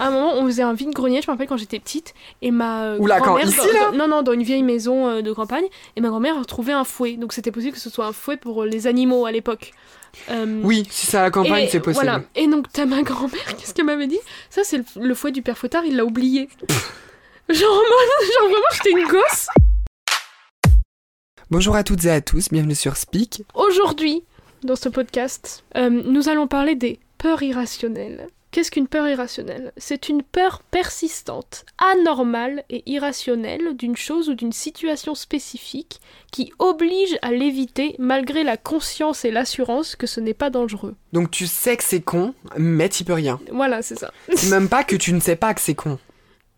À un moment, on faisait un vide-grenier, je me rappelle quand j'étais petite, et ma euh, Oula, quand- grand-mère, ici, dans- là dans- non, non, dans une vieille maison euh, de campagne, et ma grand-mère a retrouvé un fouet. Donc c'était possible que ce soit un fouet pour les animaux à l'époque. Euh, Oui, si c'est à la campagne, c'est possible. Voilà. Et donc, t'as ma grand-mère, qu'est-ce qu'elle m'avait dit? Ça, c'est le, le fouet du père Fouettard, il l'a oublié. genre, genre, vraiment, j'étais une gosse. Bonjour à toutes et à tous, bienvenue sur Speak. Aujourd'hui, dans ce podcast, euh, nous allons parler des peurs irrationnelles. Qu'est-ce qu'une peur irrationnelle? C'est une peur persistante, anormale et irrationnelle d'une chose ou d'une situation spécifique qui oblige à l'éviter malgré la conscience et l'assurance que ce n'est pas dangereux. Donc tu sais que c'est con, mais tu peux rien. Voilà, c'est ça. C'est même pas que tu ne sais pas que c'est con.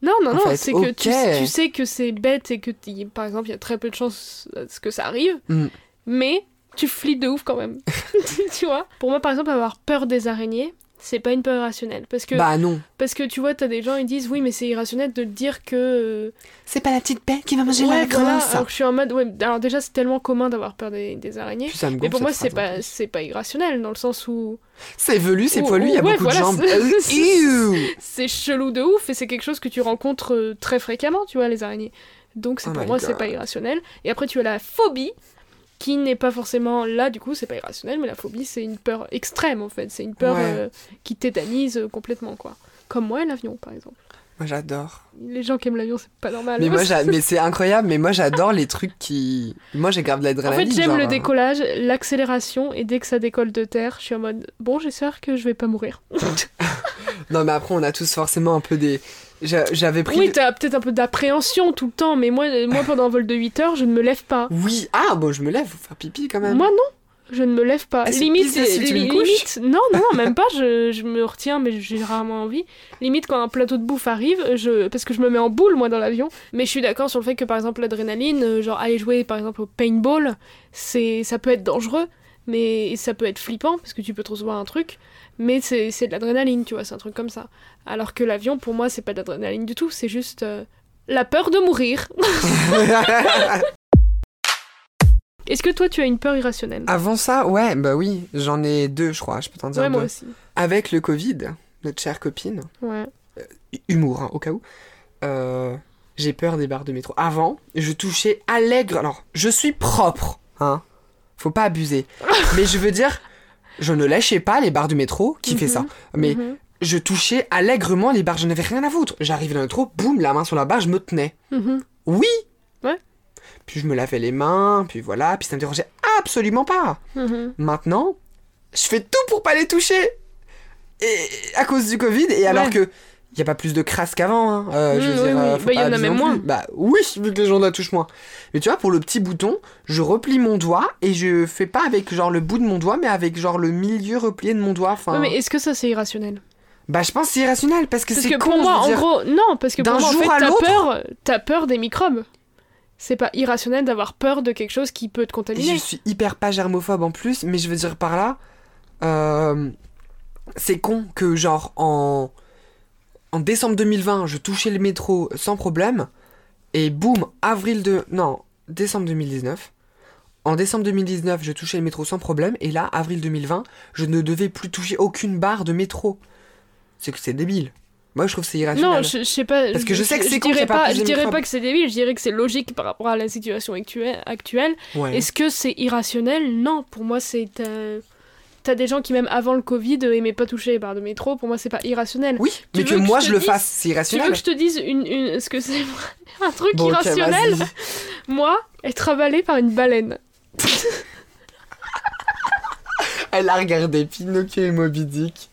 Non, non, En non, c'est que tu, sais que c'est bête et que, t'y- par exemple, il y a très peu de chances que ça arrive, Mm. mais tu flippes de ouf quand même. tu vois? Pour moi, par exemple, avoir peur des araignées, c'est pas une peur irrationnelle. Parce que, Bah non. parce que tu vois, t'as des gens, ils disent, oui, mais c'est irrationnel de dire que. euh, C'est pas la petite bête qui va manger ouais, la voilà, grosse. alors que je suis en mode, ouais, alors déjà, c'est tellement commun d'avoir peur des, des araignées. Puis ça me Mais pour moi, c'est pas, c'est pas irrationnel, dans le sens où C'est velu, c'est poilu, il y a ouais, beaucoup voilà, de jambes. c'est- Euh, c'est- chelou de ouf et c'est quelque chose que tu rencontres euh, très fréquemment, tu vois, les araignées. Donc c'est Oh pour moi c'est pas irrationnel. Et après tu as la phobie qui n'est pas forcément là du coup c'est pas irrationnel mais la phobie c'est une peur extrême en fait c'est une peur Ouais. euh, qui tétanise euh, complètement quoi comme moi l'avion par exemple Moi j'adore. les gens qui aiment l'avion c'est pas normal Mais moi, mais c'est incroyable, mais moi j'adore les trucs qui. Moi j'ai grave de en l'adrénaline. fait j'aime genre, le euh, décollage l'accélération et dès que ça décolle de terre je suis en mode bon j'espère que je vais pas mourir Non, mais après on a tous forcément un peu des. J'a- J'avais pris. oui t'as peut-être un peu d'appréhension tout le temps mais moi, moi pendant un vol de 8 heures je ne me lève pas Oui, ah bon, je me lève, faut faire pipi quand même. Moi non, je ne me lève pas. Ah, c'est limite, si tu limite, non, non, non, même pas. Je, je me retiens, mais j'ai rarement envie. Limite, quand un plateau de bouffe arrive, je, parce que je me mets en boule moi dans l'avion. Mais je suis d'accord sur le fait que par exemple l'adrénaline, euh, genre aller jouer par exemple au paintball, c'est, ça peut être dangereux, mais ça peut être flippant parce que tu peux te recevoir un truc. Mais c'est, c'est de l'adrénaline, tu vois, c'est un truc comme ça. Alors que l'avion, pour moi, c'est pas de l'adrénaline du tout. C'est juste euh, la peur de mourir. Est-ce que toi, tu as une peur irrationnelle? Avant ça, ouais, bah oui, j'en ai deux, je crois, je peux t'en dire Ouais, deux. moi aussi. Avec le Covid, notre chère copine, Ouais. humour hein, au cas où, euh, j'ai peur des barres de métro. Avant, je touchais allègre. Alors, je suis propre, hein, faut pas abuser. Mais je veux dire, je ne lâchais pas les barres du métro qui fait Mhm. ça. Mais Mhm. je touchais allègrement les barres, je n'avais rien à foutre. J'arrivais dans le métro, boum, la main sur la barre, je me tenais. Mhm. Oui Ouais. Puis je me lavais les mains, puis voilà, puis ça me dérangeait absolument pas. Maintenant, je fais tout pour pas les toucher. Et à cause du Covid, et alors Ouais. que il y a pas plus de crasse qu'avant. Hein. euh, je veux oui, dire, oui. euh, faut Bah, il y en a même moins. Bah oui, vu que les gens la touchent moins. Mais tu vois, pour le petit bouton, je replie mon doigt et je fais pas avec genre le bout de mon doigt, mais avec genre le milieu replié de mon doigt. Enfin, Ouais, mais est-ce que ça c'est irrationnel? Bah je pense que c'est irrationnel parce que c'est que con. pour moi, en dire. gros, non, parce que pour moi, en fait, t'as peur, t'as peur des microbes. C'est pas irrationnel d'avoir peur de quelque chose qui peut te Et contaminer. je suis hyper pas germophobe en plus, mais je veux dire par là, euh, c'est con que genre en, en décembre 2020, je touchais le métro sans problème, et boum, avril de... Non, décembre 2019. En décembre 2019, je touchais le métro sans problème, et là, avril 2020, je ne devais plus toucher aucune barre de métro. C'est que c'est débile. Moi, je trouve que c'est irrationnel. Non, je, je sais pas. Parce que je sais que c'est y dirais pas je dirais pas que c'est débile, je dirais que c'est logique par rapport à la situation actuelle. actuelle. Ouais. Est-ce que c'est irrationnel? Non, pour moi, c'est. euh, T'as des gens qui, même avant le Covid, euh, aimaient pas toucher les barres de métro. Pour moi, c'est pas irrationnel. Oui, Tu mais que que moi je le dise- fasse, c'est Tu veux irrationnel. que je te dise une, une... ce que c'est un truc Bon, irrationnel. Moi, être avalée par une baleine. Elle a regardé Pinocchio et Moby Dick.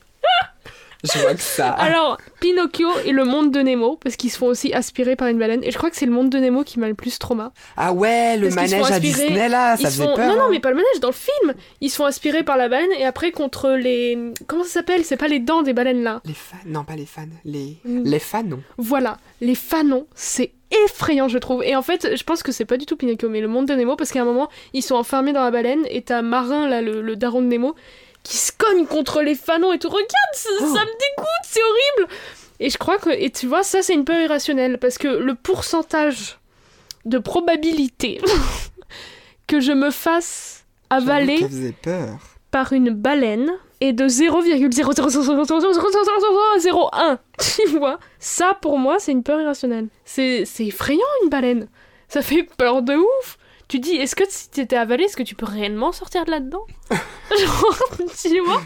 Je vois que ça. Alors, Pinocchio et le monde de Nemo, parce qu'ils se font aussi aspirer par une baleine. Et je crois que c'est le monde de Nemo qui m'a le plus trauma. Ah ouais, le Parce manège à Disney là, ça faisait font... peur. Non, non, hein. mais pas le manège, dans le film. Ils se font aspirer par la baleine et après contre les... Comment ça s'appelle? C'est pas les dents des baleines là. Les fans, non pas les fans, les Mm. les fans non. Voilà, les fanons, c'est effrayant je trouve. Et en fait, je pense que c'est pas du tout Pinocchio, mais le monde de Nemo, parce qu'à un moment, ils sont enfermés dans la baleine et t'as Marin, là, le, le daron de Nemo, qui se cogne contre les fanons et tout. Regarde, ça, Oh. ça me dégoûte, c'est horrible Et je crois que, et tu vois, ça c'est une peur irrationnelle, parce que le pourcentage de probabilité que je me fasse avaler peur. par une baleine est de 0,0000001. Tu vois Ça, pour moi, c'est une peur irrationnelle. C'est effrayant, une baleine. Ça fait peur de ouf. Tu dis, est-ce que si t'étais avalé, est-ce que tu peux réellement sortir de là-dedans Genre, tu vois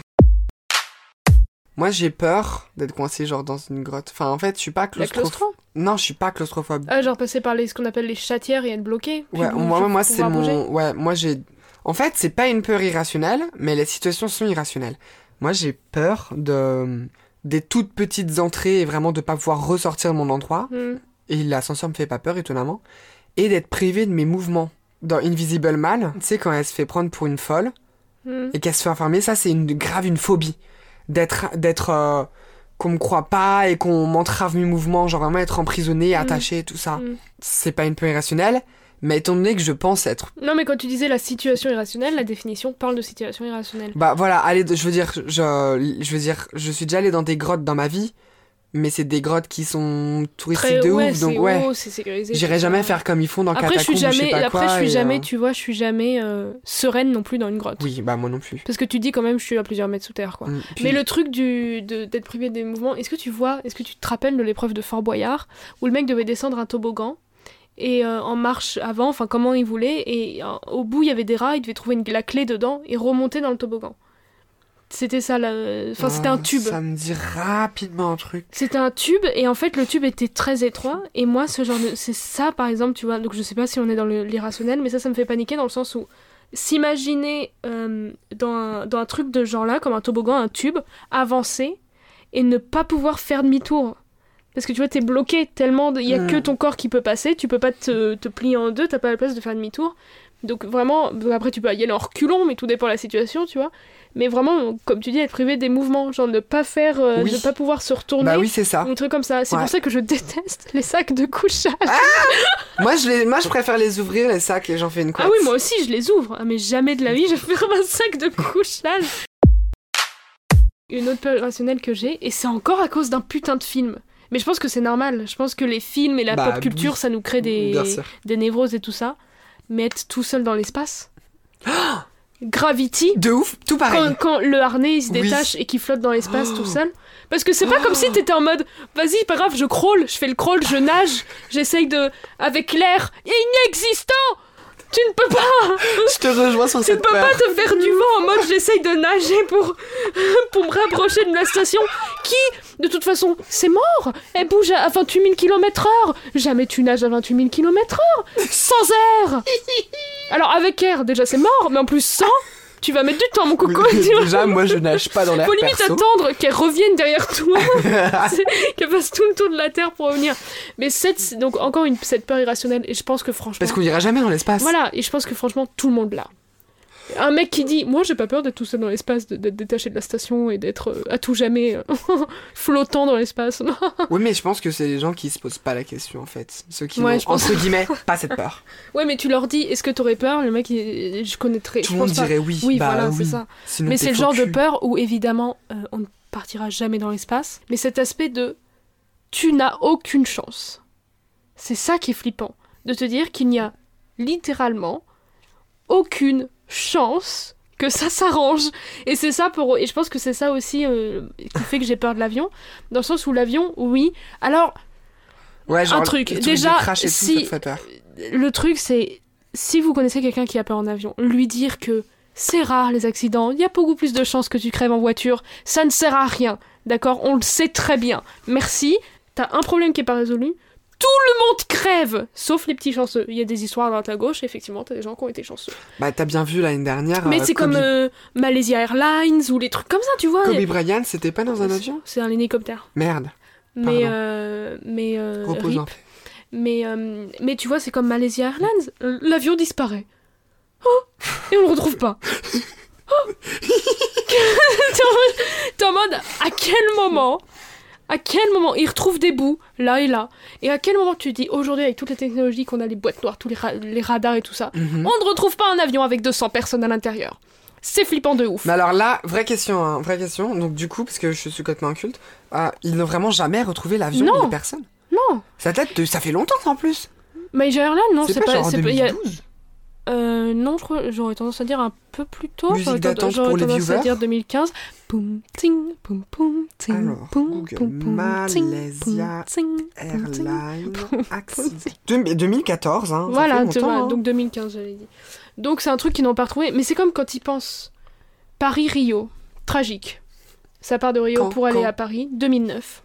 Moi, j'ai peur d'être coincé genre dans une grotte. Enfin, en fait, je suis pas La claustrophobe. claustro Non, je suis pas claustrophobe. Ah, genre passer par les, ce qu'on appelle les chatières et être bloqué. Ouais, moi, moi, c'est bouger. mon. Ouais, moi, j'ai. En fait, c'est pas une peur irrationnelle, mais les situations sont irrationnelles. Moi, j'ai peur de des toutes petites entrées et vraiment de pas pouvoir ressortir de mon endroit. Hmm. Et l'ascenseur me fait pas peur, étonnamment. Et d'être privé de mes mouvements. Dans Invisible Man, tu sais, quand elle se fait prendre pour une folle Hmm. et qu'elle se fait enfermer, ça, c'est une grave une phobie. D'être. d'être euh, qu'on me croit pas et qu'on m'entrave mes mouvements, genre vraiment être emprisonné, attaché, tout ça. Mm. C'est pas une peur irrationnelle, mais étant donné que je pense être Non, mais quand tu disais la situation irrationnelle, la définition parle de situation irrationnelle. Bah voilà, allez, je veux dire, je, je veux dire, je suis déjà allé dans des grottes dans ma vie, mais c'est des grottes qui sont touristiques de ouais, ouf, donc ouais, sécurisé. j'irai jamais faire comme ils font dans Après, je suis jamais, sais pas après, quoi, je suis jamais, euh, tu vois, je suis jamais euh, sereine non plus dans une grotte. Oui, bah moi non plus. Parce que tu dis quand même, je suis à plusieurs mètres sous terre, quoi. Mm, puis- Mais le truc du, de- d'être privé des mouvements, est-ce que tu vois, est-ce que tu te rappelles de l'épreuve de Fort Boyard, où le mec devait descendre un toboggan, et euh, en marche avant, enfin comment il voulait, et euh, au bout il y avait des rats, il devait trouver une- la clé dedans et remonter dans le toboggan. C'était ça, la... enfin c'était un Ah, tube. Ça me dit rapidement un truc. C'était un tube et en fait le tube était très étroit et moi ce genre de c'est ça par exemple tu vois donc je sais pas si on est dans l'irrationnel mais ça ça me fait paniquer dans le sens où s'imaginer euh, dans, un, dans un truc de genre là comme un toboggan un tube avancer et ne pas pouvoir faire demi-tour parce que tu vois t'es bloqué tellement il y a que ton corps qui peut passer tu peux pas te, te plier en deux t'as pas la place de faire demi-tour donc vraiment après tu peux y aller en reculons mais tout dépend de la situation tu vois mais vraiment comme tu dis être privé des mouvements genre ne pas faire euh, Oui. ne pas pouvoir se retourner Bah oui, c'est ça. un truc comme ça. C'est Ouais. pour ça que je déteste les sacs de couchage. moi, je les, moi, je préfère les ouvrir, les sacs, et j'en fais une Ah couette. oui, moi aussi, je les ouvre. Ah, mais jamais de la vie, je ferme un sac de couchage. Une autre peur irrationnelle que j'ai, et c'est encore à cause d'un putain de film. Mais je pense que c'est normal. Je pense que les films et la Bah, pop culture, oui. ça nous crée des névroses et tout ça. Mais être tout seul dans l'espace. Gravity. De ouf, tout pareil. Quand, quand le harnais il se Oui. détache et qu'il flotte dans l'espace Oh. tout seul. Parce que c'est pas comme si t'étais en mode vas-y, pas grave, je crawl, je fais le crawl, je nage, j'essaye de. avec l'air inexistant Tu ne peux pas. Je te rejoins sur Tu ne cette peux peur. pas te faire du vent en mode j'essaye de nager pour, pour me rapprocher de la station qui, de toute façon, c'est mort. Elle bouge à 28 000 km heure. Jamais tu nages à 28 000 km heure. Sans air. Alors avec air, déjà c'est mort, mais en plus sans, tu vas mettre du temps mon coco Oui. Déjà, moi, je nage pas dans l'air Faut limite perso. attendre qu'elle revienne derrière toi, qu'elle fasse tout le tour de la Terre pour revenir. Mais cette, donc encore une, cette peur irrationnelle, et je pense que franchement... Parce qu'on ira jamais dans l'espace. Voilà, et je pense que franchement, tout le monde l'a. Un mec qui dit Moi, j'ai pas peur d'être tout seul dans l'espace, d'être détaché de la station et d'être euh, à tout jamais flottant dans l'espace. Oui, mais je pense que c'est les gens qui se posent pas la question en fait. Ceux qui Ouais, n'ont, je pense. entre guillemets, pas cette peur. ouais, mais tu leur dis Est-ce que t'aurais peur? Le mec, il- je connaîtrais. Tout le monde pas. dirait oui. Oui, bah voilà, oui. c'est ça. Sinon, mais c'est le genre de peur où, évidemment, euh, on ne partira jamais dans l'espace. Mais cet aspect de tu n'as aucune chance. C'est ça qui est flippant. De te dire qu'il n'y a littéralement aucune chance que ça s'arrange. Et c'est ça pour. Et je pense que c'est ça aussi euh, qui fait que j'ai peur de l'avion. Dans le sens où l'avion, oui. Alors, Ouais, genre, un truc. le Déjà, tout, si- ça te fait peur. le truc, c'est si vous connaissez quelqu'un qui a peur en avion, lui dire que c'est rare les accidents, il y a beaucoup plus de chances que tu crèves en voiture, ça ne sert à rien, d'accord? On le sait très bien. Merci, t'as un problème qui est pas résolu, tout le monde crève, sauf les petits chanceux. Il y a des histoires à droite à gauche, effectivement, t'as des gens qui ont été chanceux. Bah, t'as bien vu l'année dernière. Mais euh, c'est comme euh, Malaysia Airlines ou les trucs comme ça, tu vois. Kobe Bryant, c'était pas dans un avion C'est un hélicoptère. Merde, Mais, Pardon. euh, mais, euh, rip. Mais, mais tu vois, c'est comme Malaysia Airlines. L'avion disparaît. Oh Et on le retrouve pas. Oh T'es en mode, à quel moment à quel moment il retrouve des bouts, là et là? Et à quel moment tu te dis, aujourd'hui, avec toutes les technologies qu'on a, les boîtes noires, tous les, ra- les radars et tout ça, Mhm. on ne retrouve pas un avion avec 200 personnes à l'intérieur? C'est flippant de ouf. Mais alors là, vraie question, hein, vraie question. Donc du coup, parce que je suis complètement inculte, euh, ils n'ont vraiment jamais retrouvé l'avion les personnes. Non Ça date de, ça fait longtemps en plus. Malaysia Airlines, non, c'est pas, pas... genre en c'est pas- il y a- 2012. Euh, non, j'aurais tendance à dire un peu plus tôt. J'aurais j'aurais pour les tendance à dire 2015. Poum, ting, poum, poum, ting, Alors, poum, Google, poum, poum, ting, Malaysia ting. Airline ting. Deux- 2014, hein. ça Voilà, vois, hein. donc 2015, j'avais dit. Donc c'est un truc qu'ils n'ont pas retrouvé, mais c'est comme quand ils pensent Paris-Rio, tragique. Ça part de Rio Quand- pour aller quand à Paris, 2009.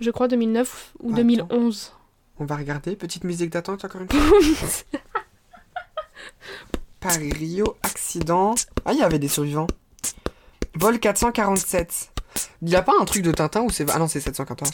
Je crois 2009 ou Attends. 2011. On va regarder. Petite musique d'attente encore une fois. Paris, Rio, accident. Ah, il y avait des survivants. Vol 447. Il n'y a pas un truc de Tintin où c'est. Ah non, c'est 714.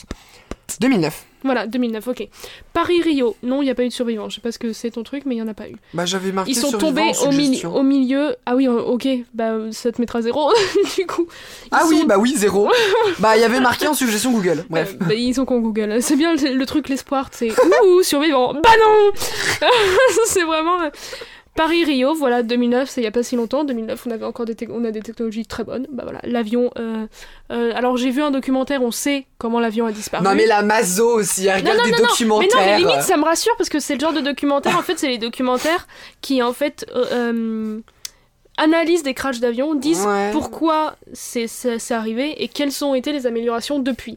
2009. Voilà, 2009, ok. Paris-Rio, non, il n'y a pas eu de survivants. Je sais pas ce que c'est ton truc, mais il n'y en a pas eu. Bah, j'avais marqué Ils sont survivants tombés au, au milieu. Ah oui, ok, bah ça te mettra zéro, du coup. Ils Ah oui, bah oui, zéro. bah, il y avait marqué en suggestion Google. Bref. Euh, bah, ils sont con Google. C'est bien le, le truc, l'espoir, c'est ouh, survivant. Bah non C'est vraiment. Paris-Rio, voilà, 2009, c'est il y a pas si longtemps. 2009, on avait encore des, on a des technologies très bonnes. Bah voilà, l'avion. euh, euh, alors j'ai vu un documentaire, on sait comment l'avion a disparu. Non, mais la Mazo aussi, elle regarde non, des non, non, documentaires. Mais non, mais limite, ça me rassure parce que c'est le genre de documentaire. En fait, c'est les documentaires qui, en fait, euh, analysent des crashs d'avions, disent Ouais. pourquoi c'est c'est c'est arrivé et quelles ont été les améliorations depuis.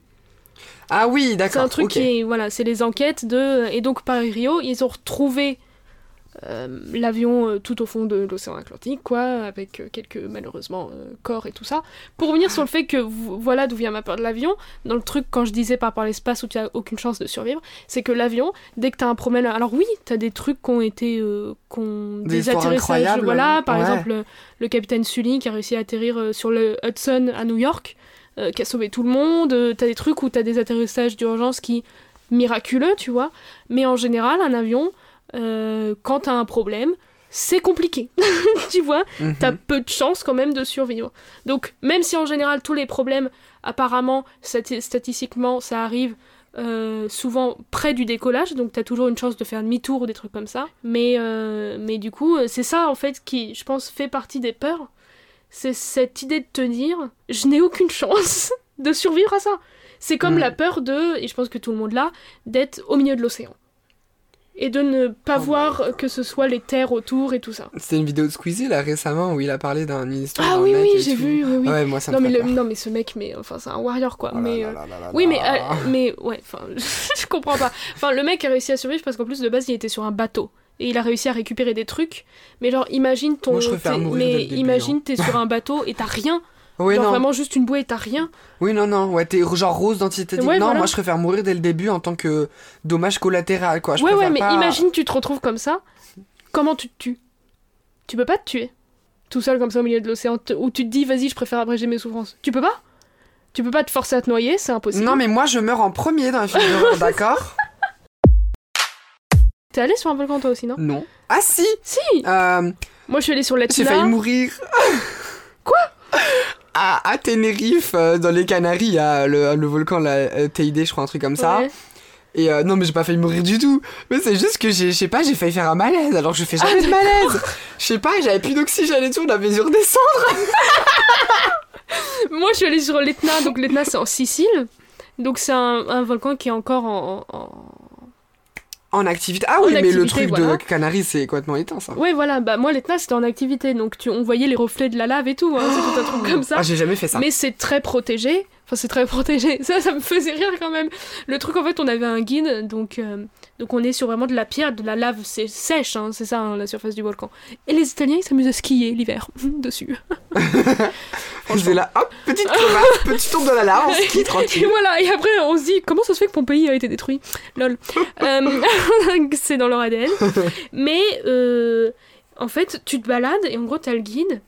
Ah oui, C'est d'accord. un truc qui est, voilà, c'est les enquêtes de et donc Paris Rio, ils ont retrouvé euh, l'avion euh, tout au fond de l'océan Atlantique, quoi, avec euh, quelques malheureusement corps et tout ça. Pour revenir sur le fait que vo- voilà d'où vient ma peur de l'avion, dans le truc quand je disais par rapport à l'espace où tu as aucune chance de survivre, c'est que l'avion, dès que tu as un problème, alors oui, tu as des trucs qui ont été, qui ont- Des atterrissages, voilà, par ouais. exemple le, capitaine Sully qui a réussi à atterrir sur le Hudson à New York qui a sauvé tout le monde. Euh, t'as des trucs où t'as des atterrissages d'urgence qui miraculeux, tu vois. Mais en général, un avion, euh, quand t'as un problème, c'est compliqué, tu vois. Mhm. T'as peu de chances quand même de survivre. Donc, même si en général tous les problèmes, apparemment, stati- statistiquement, ça arrive. euh, souvent près du décollage, donc t'as toujours une chance de faire demi-tour ou des trucs comme ça. Mais, euh, mais du coup, euh, c'est ça en fait qui, je pense, fait partie des peurs. C'est cette idée de te dire, je n'ai aucune chance de survivre à ça. C'est comme Mm. la peur de, et je pense que tout le monde l'a, d'être au milieu de l'océan. Et de ne pas Oh voir que ce soit les terres autour et tout ça. C'était une vidéo de Squeezie là récemment où il a parlé d'un histoire Ah oui, mec oui, j'ai vu, oui, oui. Ouais, moi ça me non, mais le- non, mais ce mec, mais enfin, c'est un warrior quoi. Oh mais, là euh, là là là Oui, mais, euh, mais ouais, enfin, je comprends pas. Enfin, le mec a réussi à survivre parce qu'en plus de base, il était sur un bateau. Et il a réussi à récupérer des trucs. Mais genre, imagine ton. Moi, je mais début, hein. imagine, t'es sur un bateau et t'as rien. Oui, genre non. vraiment juste une bouée et t'as rien. Oui, non, non. Ouais, t'es genre rose dans Titanic. Ouais, non, voilà. moi je préfère mourir dès le début en tant que dommage collatéral quoi. Je ouais, ouais, mais pas- imagine, tu te retrouves comme ça. Comment tu te tues? Tu peux pas te tuer. Tout seul comme ça au milieu de l'océan. Où tu te dis, vas-y, je préfère abréger mes souffrances. Tu peux pas? Tu peux pas te forcer à te noyer, c'est impossible. Non, mais moi je meurs en premier dans un film d'accord? T'es allé sur un volcan toi aussi, non? Non. Ah si Si Euh, Moi, je suis allée sur l'Etna. J'ai failli mourir. Quoi? à, à Tenerife, euh, dans les Canaries, il y a le, le volcan, la euh, Teide, je crois, un truc comme ça. Ouais. Et euh, non, mais j'ai pas failli mourir du tout. Mais c'est juste que j'ai, je sais pas, j'ai failli faire un malaise. Alors que je fais jamais de malaise. Je sais pas, j'avais plus d'oxygène et tout, on avait dû redescendre. Moi, je suis allée sur l'Etna. Donc, l'Etna, c'est en Sicile. Donc, c'est un, un volcan qui est encore en. en- en- activité. Ah En oui, mais le truc voilà. de Canaries, c'est complètement éteint, ça. Ouais, voilà. Bah, moi, l'Etna, c'était en activité. Donc, tu, on voyait les reflets de la lave et tout. hein, c'est tout un truc comme ça. Ah, j'ai jamais fait ça. Mais c'est très protégé. Enfin, c'est très protégé. Ça, ça me faisait rire quand même. Le truc, en fait, on avait un guide. Donc, euh, donc on est sur vraiment de la pierre, de la lave. C'est sèche, hein, c'est ça, hein, la surface du volcan. Et les Italiens, ils s'amusent à skier l'hiver dessus. J'étais là, hop, petite crevasse, petit tour de la lave, on Et tranquille. voilà, et après on se dit comment ça se fait que Pompéi a été détruit? Lol. Euh, c'est dans leur ADN. Mais euh, en fait, tu te balades et en gros, t'as le guide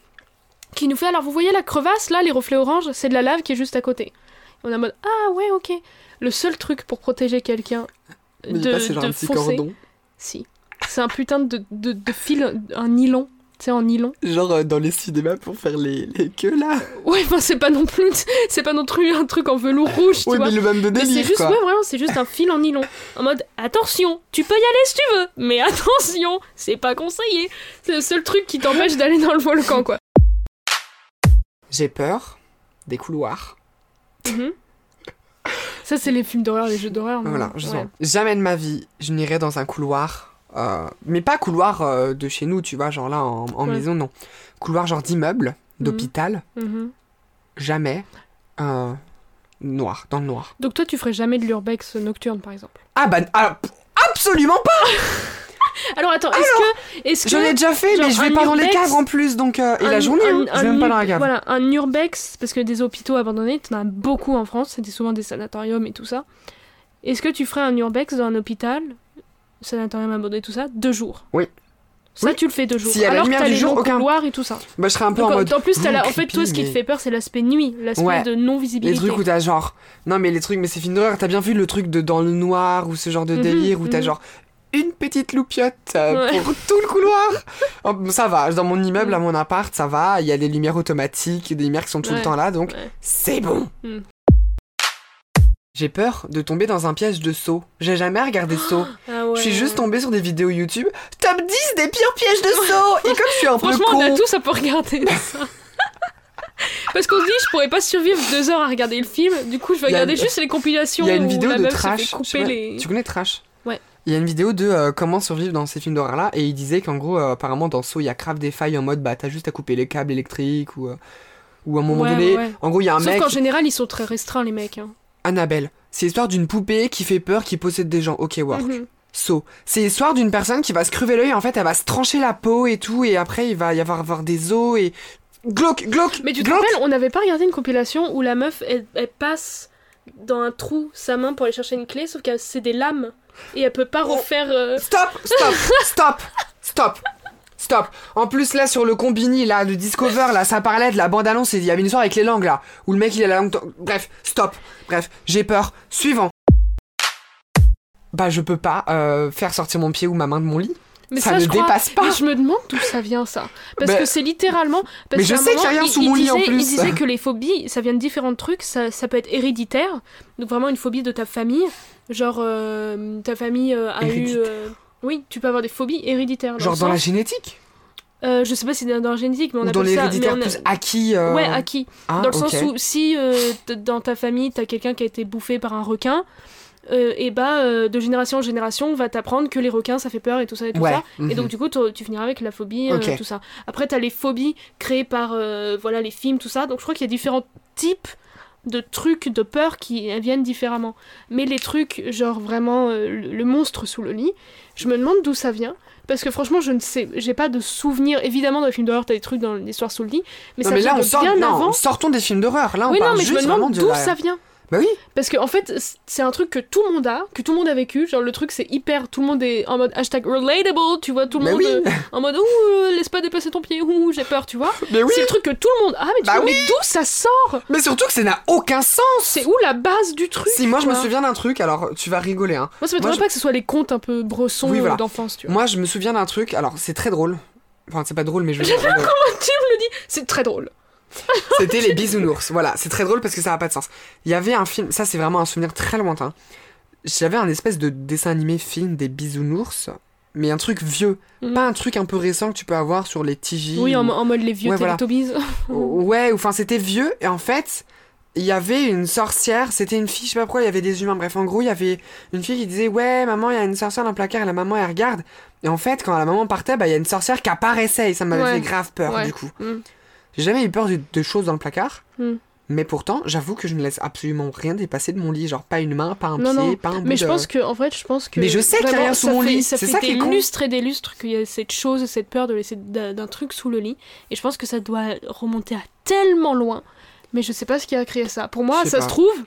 qui nous fait alors vous voyez la crevasse là, les reflets orange, c'est de la lave qui est juste à côté. Et on est en mode ah ouais, ok. Le seul truc pour protéger quelqu'un de, genre de un petit foncer, cordon. si. C'est un putain de, de, de fil, un nylon. Tu sais, en nylon. Genre euh, dans les cinémas pour faire les, les queues là. Ouais, enfin, c'est pas non plus, c'est pas non plus un truc en velours rouge, tu Oui, vois. mais le même de délire c'est juste, quoi. ouais, vraiment, c'est juste un fil en nylon. En mode, attention, tu peux y aller si tu veux, mais attention, c'est pas conseillé. C'est le seul truc qui t'empêche d'aller dans le volcan, quoi. J'ai peur des couloirs. Mhm. Ça, c'est les films d'horreur, les jeux d'horreur. Voilà, je Ouais. Jamais de ma vie, je n'irai dans un couloir Euh, mais pas couloir euh, de chez nous, tu vois, genre là en, en Ouais. maison, non. Couloir genre d'immeuble, d'hôpital, Mhm. jamais. euh, noir, dans le noir. Donc toi, tu ferais jamais de l'urbex nocturne, par exemple? Ah bah ah, p- absolument pas Alors attends, est-ce que, est-ce que J'en ai déjà fait, mais je vais pas dans les caves en plus, donc... euh, et un- la journée, un- hein, je vais même pas dans la cave. Voilà, un urbex, parce que des hôpitaux abandonnés, t'en as beaucoup en France, c'était souvent des sanatoriums et tout ça. Est-ce que tu ferais un urbex dans un hôpital, sanatorium abandonné, tout ça, deux jours Oui. Ça, Oui. tu le fais deux jours. La Alors que t'as les jour, longs aucun- couloirs et tout ça. Bah je serais un peu Donc, en mode... en plus, t'as la- ouh, en fait, toi, ce qui te fait peur, c'est l'aspect nuit, l'aspect Ouais. de Les non-visibilité. trucs où t'as genre... Non mais les trucs, mais c'est film d'horreur, t'as bien vu le truc de dans le noir ou ce genre de Mhm, délire où t'as mhm. genre une petite loupiote euh, Ouais. pour tout le couloir. Oh, ça va, dans mon immeuble, à mon appart, ça va, il y a des lumières automatiques, des lumières qui sont tout le temps là, donc Ouais. c'est bon. J'ai peur de tomber dans un piège de saut. J'ai jamais regardé saut. Ah ouais. Je suis juste tombée sur des vidéos YouTube. Top 10 des pires pièges de saut Et comme je suis un peu Franchement, con... on a tous à pas regarder ça. Parce qu'on se dit, je pourrais pas survivre deux heures à regarder le film, du coup, je vais regarder juste les compilations Il y a une où vidéo la de Trash. pas, les... Tu connais Trash Ouais. Il y a une vidéo de euh, comment survivre dans ces films d'horreur là et il disait qu'en gros euh, apparemment dans Saw il y a grave des failles en mode bah t'as juste à couper les câbles électriques ou euh, ou à un moment Ouais, donné ouais. en gros il y a un Sauf mec qu'en général, ils sont très restreints, les mecs. hein. Annabelle. C'est l'histoire d'une poupée qui fait peur qui possède des gens. Ok work. Mhm. So c'est l'histoire d'une personne qui va se crever l'œil en fait elle va se trancher la peau et tout et après il va y avoir, avoir des os et glauque glauque Mais tu te rappelles, on n'avait pas regardé une compilation où la meuf, elle, elle passe dans un trou sa main pour aller chercher une clé, sauf que c'est des lames, et elle peut pas refaire... euh, Stop, stop, stop, stop, stop. En plus là sur le combini là, le Discover là, ça parlait de la bande annonce et il y avait une histoire avec les langues là, où le mec il a la langue. Bref, stop. Bref, j'ai peur. Suivant. Bah je peux pas euh, faire sortir mon pied ou ma main de mon lit. Mais ça ça, ne je crois- dépasse pas. Mais je me demande d'où ça vient ça. Parce Ben, que c'est littéralement. Parce mais je sais qu'il y a rien il- sous il mon lit, en plus. Il disait que les phobies, ça vient de différents trucs. Ça, ça peut être héréditaire. Donc vraiment une phobie de ta famille. Genre euh, ta famille euh, a eu. Oui, tu peux avoir des phobies héréditaires. Genre le dans la génétique euh, je sais pas si c'est dans la génétique, mais on appelle dans l'héréditaire a- plus acquis. euh, Ouais, acquis. ah, Dans le sens où si euh, dans ta famille t'as quelqu'un qui a été bouffé par un requin, euh, et bah euh, de génération en génération on va t'apprendre que les requins ça fait peur et tout ça et tout Ouais, ça. Et mhm. donc du coup tu finiras avec la phobie, euh, Ok. tout ça. Après t'as les phobies créées par voilà les films tout ça. Donc je crois qu'il y a différents types de trucs de peur qui viennent différemment. Mais les trucs genre vraiment euh, le, monstre sous le lit, je me demande d'où ça vient. Parce que franchement, je ne sais, j'ai pas de souvenir. Évidemment, dans les films d'horreur, t'as des trucs dans l'histoire sous le lit, mais non ça mais là vient on de sort, bien non, avant. sortons des films d'horreur. Là on Oui, non, parle mais je me juste demande de d'où la- ça vient. Bah oui. Parce que en fait, c'est un truc que tout le monde a, que tout le monde a vécu. Genre, le truc, c'est hyper. Tout le monde est en mode hashtag relatable, tu vois. Tout le Mais monde oui. euh, en mode ouh, laisse pas déplacer ton pied, ouh, j'ai peur, tu vois. Mais oui. C'est le truc que tout le monde a, mais tu Bah vois, oui. mais d'où ça sort? Mais surtout que ça n'a aucun sens. C'est où la base du truc Si moi je me souviens d'un truc, alors tu vas rigoler hein. Moi, ça m'étonnerait je- pas que ce soit les contes un peu bressons Oui, voilà. euh, d'enfance, tu vois. Moi je me souviens d'un truc, alors c'est très drôle. Enfin c'est pas drôle mais je dire, euh, tu me le dis, c'est très drôle. C'était les bisounours. Voilà, c'est très drôle parce que ça n'a pas de sens. Il y avait un film, ça c'est vraiment un souvenir très lointain. J'avais un espèce de dessin animé film des bisounours, mais un truc vieux, Mhm. pas un truc un peu récent que tu peux avoir sur les TJ. Oui, ou- en, en mode les vieux Ouais, voilà. Ouais, ou enfin c'était vieux et en fait il y avait une sorcière, c'était une fille, je sais pas pourquoi il y avait des humains. Bref, en gros, il y avait une fille qui disait Ouais, maman, il y a une sorcière dans le placard et la maman elle regarde. Et en fait, quand la maman partait, bah il y a une sorcière qui apparaissait et ça m'avait Ouais. fait grave peur Ouais. du coup. Mm. J'ai jamais eu peur de, de choses dans le placard. Mm. Mais pourtant, j'avoue que je ne laisse absolument rien dépasser de mon lit, genre pas une main, pas un Non, pied, non. pas un bout Mais je de- pense que, en fait, je pense que. Mais je sais qu'il y a rien sous mon fait- lit, Ça c'est fait ça qui des est con. lustres et des lustres qu'il y a cette chose, cette peur de laisser d'un truc sous le lit. Et je pense que ça doit remonter à tellement loin. Mais je sais pas ce qui a créé ça. Pour moi, ça pas. se trouve,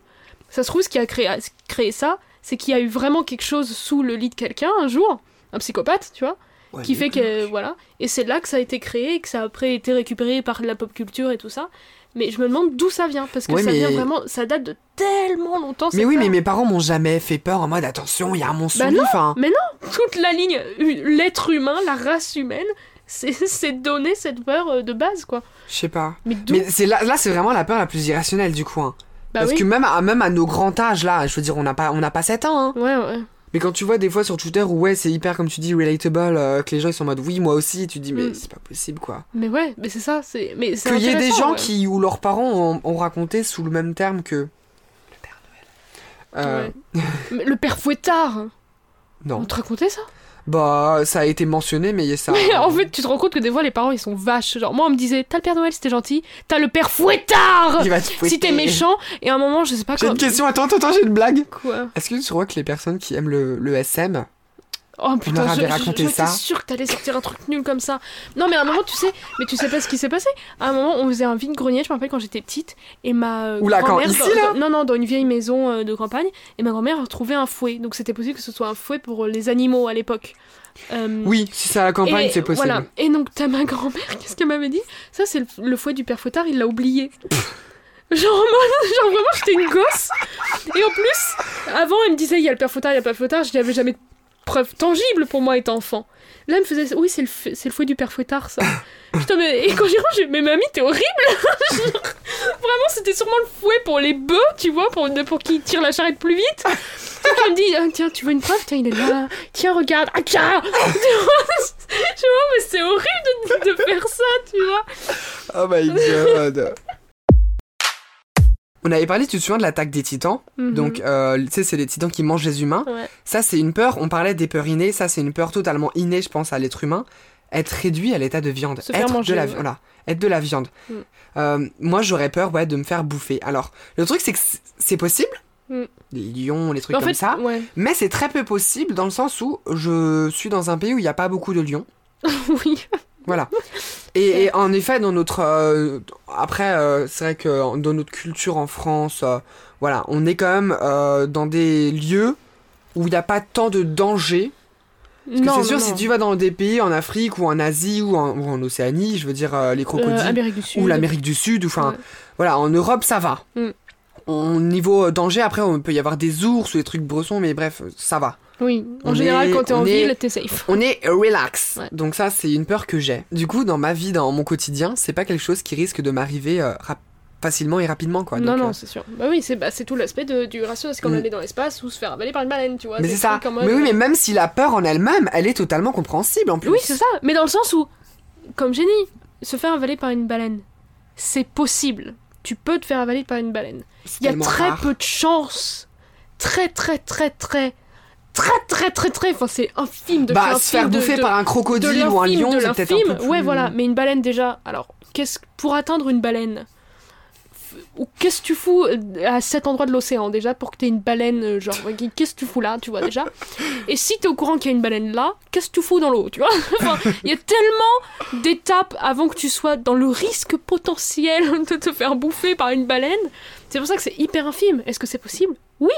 ça se trouve, ce qui a créé, créé ça, c'est qu'il y a eu vraiment quelque chose sous le lit de quelqu'un un jour, un psychopathe, tu vois, Ouais, qui fait que voilà. Et c'est là que ça a été créé, et que ça a après été récupéré par la pop culture et tout ça. Mais je me demande d'où ça vient, parce que Ouais, ça mais- vient vraiment, ça date de tellement longtemps. Mais oui, peur. mais mes parents m'ont jamais fait peur en mode attention, il y a un monstre Bah non. enfin. Mais non, toute la ligne, l'être humain, la race humaine, c'est donner cette peur euh, de base, quoi. Je sais pas. Mais c'est là, là c'est vraiment la peur la plus irrationnelle du coup. hein. Bah Parce oui. que même à, même à nos grands âges là, je veux dire, on n'a pas, on n'a pas 7 ans. Hein. Ouais, ouais. Mais quand tu vois des fois sur Twitter où ouais, c'est hyper comme tu dis relatable, euh, que les gens ils sont en mode oui moi aussi, tu te dis mais Mm. c'est pas possible quoi. Mais ouais, mais c'est ça, c'est. Mais c'est Qu'il y ait des gens ouais. qui ou leurs parents ont, ont raconté sous le même terme que le Père Noël. Euh, Ouais. Mais le père Fouettard Non. On te racontait ça? Bah, ça a été mentionné, mais ça. Mais en fait, tu te rends compte que des fois, les parents, ils sont vaches. Genre, moi, on me disait, t'as le Père Noël, c'était gentil. T'as le Père Fouettard Il va te Si t'es méchant. Et à un moment, je sais pas J'ai quoi. une question, attends, attends, attends, j'ai une blague. Quoi? Est-ce que tu crois que les personnes qui aiment le, le SM, Oh putain, leur je, avait je- raconté j'étais ça. sûre que t'allais sortir un truc nul comme ça. Non, mais à un moment, tu sais, mais tu sais pas ce qui s'est passé. À un moment, on faisait un vide-grenier, je me rappelle quand j'étais petite, et ma euh, Oula, quand grand-mère. Ici, dans- là Non, non, dans une vieille maison euh, de campagne, et ma grand-mère a retrouvé un fouet. Donc c'était possible que ce soit un fouet pour les animaux à l'époque. Euh, oui, si c'est à la campagne, c'est possible. Voilà. Et donc, t'as ma grand-mère, qu'est-ce qu'elle m'avait dit? Ça, c'est le, le fouet du père Fouettard, il l'a oublié. Genre, genre vraiment, j'étais une gosse. Et en plus, avant, elle me disait, il y a le père Fouettard, il y a le père Fouettard, je n'avais jamais preuve tangible pour moi étant enfant. Là, elle me faisait, oui, c'est le, fouet du père Fouettard, ça. Putain, mais, et quand j'ai- mais mamie, t'es horrible Vraiment, c'était sûrement le fouet pour les bœufs, tu vois, pour, pour qu'ils tirent la charrette plus vite. Donc, elle me dit, Ah, tiens, tu veux une preuve? Tiens, il est là. Tiens, regarde. Ah, tiens Tu vois, mais c'est horrible de, de faire ça, tu vois. Oh my god. On avait parlé, tu te souviens de l'attaque des titans Mhm. Donc, euh, tu sais, c'est les titans qui mangent les humains. Ouais. Ça, c'est une peur, on parlait des peurs innées, ça, c'est une peur totalement innée, je pense, à l'être humain. Être réduit à l'état de viande. Se être manger, de la ouais. voilà, être de la viande. Mm. Euh, moi, j'aurais peur, ouais, de me faire bouffer. Alors, le truc, c'est que c'est possible. Mm. Les lions, les trucs comme fait, ça. ouais. Mais c'est très peu possible dans le sens où je suis dans un pays où il n'y a pas beaucoup de lions. oui. Voilà. Et, et en effet, dans notre. euh, après, euh, c'est vrai que dans notre culture en France, euh, voilà, on est quand même dans des lieux où il n'y a pas tant de danger. Parce que c'est sûr, non, si tu vas dans des pays en Afrique ou en Asie ou en, ou en Océanie, je veux dire les crocodiles ou l'Amérique du Sud, ou enfin, Ouais. voilà, en Europe, ça va. Mm. Au niveau danger, après, on peut y avoir des ours ou des trucs bressons, mais bref, ça va. Oui, en On général, est- quand t'es en est- ville, t'es safe. On est relax. Ouais. Donc ça, c'est une peur que j'ai. Du coup, dans ma vie, dans mon quotidien, c'est pas quelque chose qui risque de m'arriver euh, facilement et rapidement, quoi. non, Donc, non, euh, c'est sûr. Bah oui, c'est bah, c'est tout l'aspect du ratio. C'est comme Mm. aller dans l'espace ou se faire avaler par une baleine, tu vois. Mais c'est ça. mode, Mais oui, mais même si la peur en elle-même, elle est totalement compréhensible en plus. Oui, c'est ça. Mais dans le sens où, comme j'ai dit, se faire avaler par une baleine, c'est possible. Tu peux te faire avaler par une baleine. Il y a très rare. peu de chances. Très, très, très, très. Très, très, très, très. Enfin, c'est infime de Bah, faire se faire bouffer par un crocodile ou un lion, c'est peut-être un peu plus... Ouais, voilà. Mais une baleine, déjà. Alors, qu'est-ce pour atteindre une baleine qu'est-ce que tu fous euh, à cet endroit de l'océan déjà pour que t'aies une baleine euh, genre qu'est-ce que tu fous là tu vois déjà? Et si t'es au courant qu'il y a une baleine là qu'est-ce que tu fous dans l'eau tu vois? Enfin, il y a tellement d'étapes avant que tu sois dans le risque potentiel de te faire bouffer par une baleine c'est pour ça que c'est hyper infime est-ce que c'est possible? Oui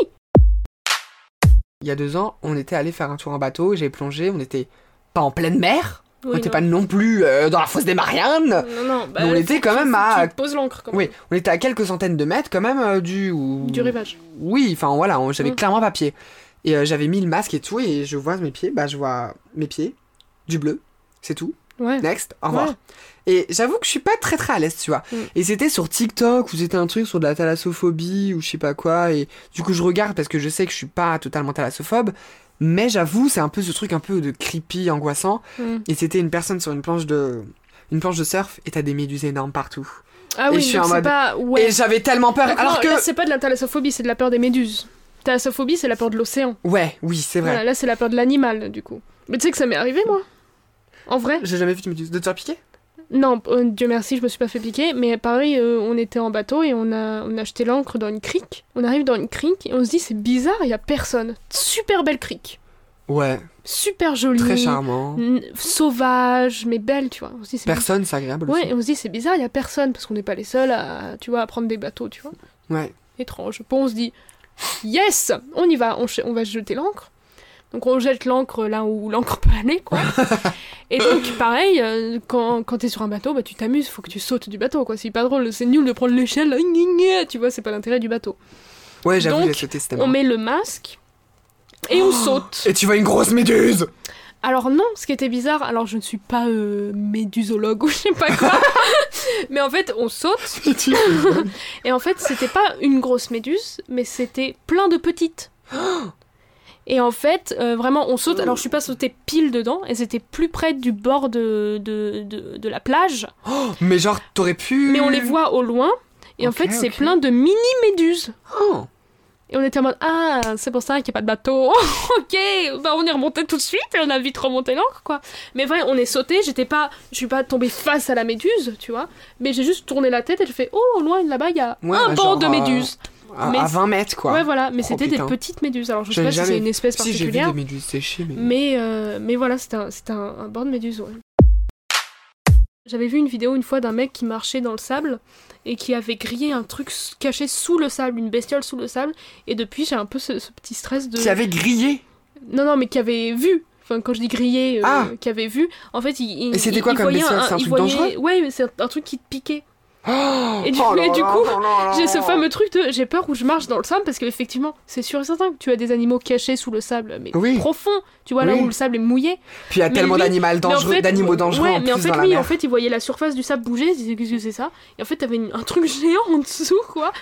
Il y a deux ans, on était allé faire un tour en bateau, j'ai plongé, on était pas en pleine mer, on n'était pas non plus euh, dans la fosse des Mariannes. non non bah, Mais on était faut- quand même à- tu poses l'encre quand Oui, on était à quelques centaines de mètres quand même euh, du... ou- du rivage Oui, enfin voilà, j'avais Mm. clairement pas pied. Et euh, j'avais mis le masque et tout, et je vois mes pieds, bah je vois mes pieds, du bleu, c'est tout. Ouais Next, au revoir. Ouais. Et j'avoue que je suis pas très très à l'aise, tu vois. Mm. Et c'était sur TikTok, où c'était un truc sur de la thalassophobie, ou je sais pas quoi, et du coup je regarde parce que je sais que je suis pas totalement thalassophobe, mais j'avoue, c'est un peu ce truc un peu de creepy, angoissant. Mm. Et c'était une personne sur une planche de... Une planche de surf, et t'as des méduses énormes partout. ah Et oui je suis en mode- pas ouais Et j'avais tellement peur, Donc alors non, que... c'est pas de la thalassophobie, c'est de la peur des méduses. Thalassophobie, c'est la peur de l'océan. Ouais, oui, c'est vrai. Voilà, là, c'est la peur de l'animal, du coup. Mais tu sais que ça m'est arrivé, moi En vrai J'ai jamais vu de méduse. De te faire piquer? Non, euh, Dieu merci, je me suis pas fait piquer. Mais pareil, euh, on était en bateau et on a, on a jeté l'ancre dans une crique. On arrive dans une crique et on se dit, c'est bizarre, il y a personne. Super belle crique. Ouais, Super jolie. très charmant. Sauvage, mais belle, tu vois. On se dit, Personne, c'est agréable Ouais, aussi. et on se dit, c'est bizarre, il y a personne. Parce qu'on n'est pas les seuls à, tu vois, à prendre des bateaux, tu vois. Ouais. étrange. Puis on se dit, yes, on y va, on, on va jeter l'encre. Donc on jette l'encre là où l'encre peut aller, quoi. Et donc pareil, euh, quand, quand t'es sur un bateau, bah tu t'amuses, faut que tu sautes du bateau, quoi. C'est pas drôle, c'est nul de prendre l'échelle, tu vois, c'est pas l'intérêt du bateau. Ouais, j'avoue, j'ai sauté, c'était On met le masque et on saute. Et tu vois une grosse méduse Alors non, ce qui était bizarre, alors je ne suis pas euh, médusologue ou je sais pas quoi, mais en fait on saute Et en fait c'était pas une grosse méduse, mais c'était plein de petites. Et en fait, euh, vraiment, on saute. Alors, je suis pas sautée pile dedans, et c'était plus près du bord de, de, de, de la plage. Mais genre, t'aurais pu... Mais on les voit au loin, et en fait, c'est plein de mini-méduses. Oh. Et on était en mode Ah, c'est pour ça qu'il n'y a pas de bateau. ok, bah on est remonté tout de suite et on a vite remonté l'ancre, quoi. Mais vrai, on est sauté, j'étais pas, je suis pas tombée face à la méduse, tu vois. Mais j'ai juste tourné la tête et j'ai fait Oh, au loin là-bas, il y a Ouais, un banc genre, de euh, méduses. À, Mais à c'est- 20 mètres, quoi. Ouais, voilà, mais Oh, c'était des petites méduses. Alors je sais pas si c'est une espèce Si, j'ai vu particulière. des méduses séchées, mais. Mais, euh, mais voilà, c'était un, un, un banc de méduses, ouais. J'avais vu une vidéo une fois d'un mec qui marchait dans le sable et qui avait grillé un truc caché sous le sable, une bestiole sous le sable. Et depuis, j'ai un peu ce, ce petit stress de. Qui avait grillé Non, non, mais qui avait vu. Enfin, quand je dis grillé, euh, Ah. qui avait vu. En fait, il. il- Et c'était quoi il comme bestiole C'est un truc voyait- dangereux Ouais, mais c'est un truc qui te piquait. Oh Et du- Oh coup, J'ai ce fameux truc de j'ai peur où je marche dans le sable parce qu'effectivement, c'est sûr et certain que tu as des animaux cachés sous le sable, mais Oui. profond, tu vois, là Oui. où le sable est mouillé. Puis il y a Mais tellement d'animaux Mais en dangereux, fait- d'animaux dangereux ouais, en mais en fait, dans la lui, mer. en fait, il voyait la surface du sable bouger, il disait qu'est-ce que c'est ça? Et en fait, t'avais un truc géant en dessous, quoi.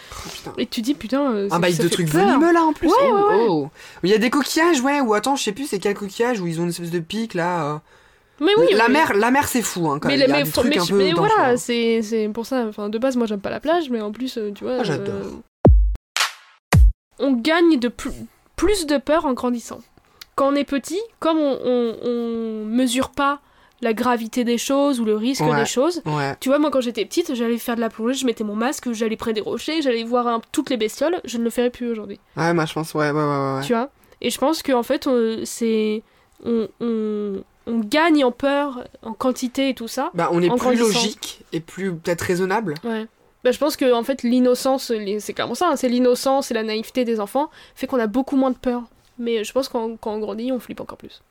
Oh. Et tu dis, putain, euh, Un bail de trucs venimeux là en plus. Ouais, oh, ouais, ouais. oh. Il y a des coquillages, ouais, ou attends, je sais plus c'est quel coquillage où ils ont une espèce de pic là. euh. Mais oui, la mais- mer, la mer c'est fou hein quand Mais, même. Il y mais, mais, un peu mais voilà, c'est c'est pour ça. Enfin, de base, moi, j'aime pas la plage, mais en plus, euh, tu vois. Ah, j'adore. on gagne de plus, plus de peur en grandissant. Quand on est petit, comme on, on, on mesure pas la gravité des choses ou le risque Ouais. des choses, Ouais. Tu vois, moi quand j'étais petite, j'allais faire de la plongée, je mettais mon masque, j'allais près des rochers, j'allais voir un- toutes les bestioles, je ne le ferai plus aujourd'hui. Ouais, moi je pense, ouais, ouais, ouais, ouais. Tu vois? Et je pense qu'en fait, c'est. On, on, on gagne en peur, en quantité et tout ça. Bah, on est plus logique et plus peut-être raisonnable. Ouais. Bah, je pense que en fait, l'innocence, c'est clairement ça, hein, c'est l'innocence et la naïveté des enfants, fait qu'on a beaucoup moins de peur. Mais je pense qu'en quand on grandit, on flippe encore plus.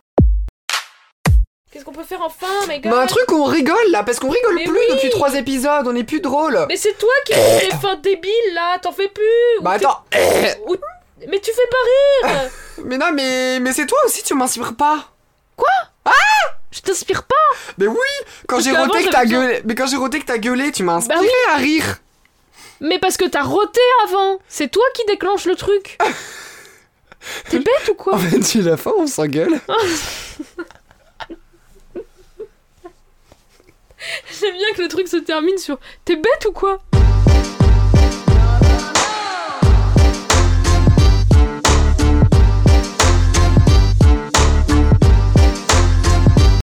Qu'est-ce qu'on peut faire enfin, mes gars Bah, un truc où on rigole là, parce qu'on rigole Mais plus oui. depuis trois épisodes, on est plus drôle. Mais c'est toi qui fais des fins débiles là, t'en fais plus Bah, attends. ou- Mais tu fais pas rire Mais non, mais, mais c'est toi aussi, tu m'inspires pas. Je t'inspire pas Mais oui, quand j'ai roté que t'as gueulé, mais quand j'ai roté que t'as gueulé, tu m'as inspiré Bah oui. à rire. Mais parce que t'as roté avant C'est toi qui déclenche le truc T'es bête ou quoi En fait, tu la fin, on s'engueule. J'aime bien que le truc se termine sur T'es bête ou quoi?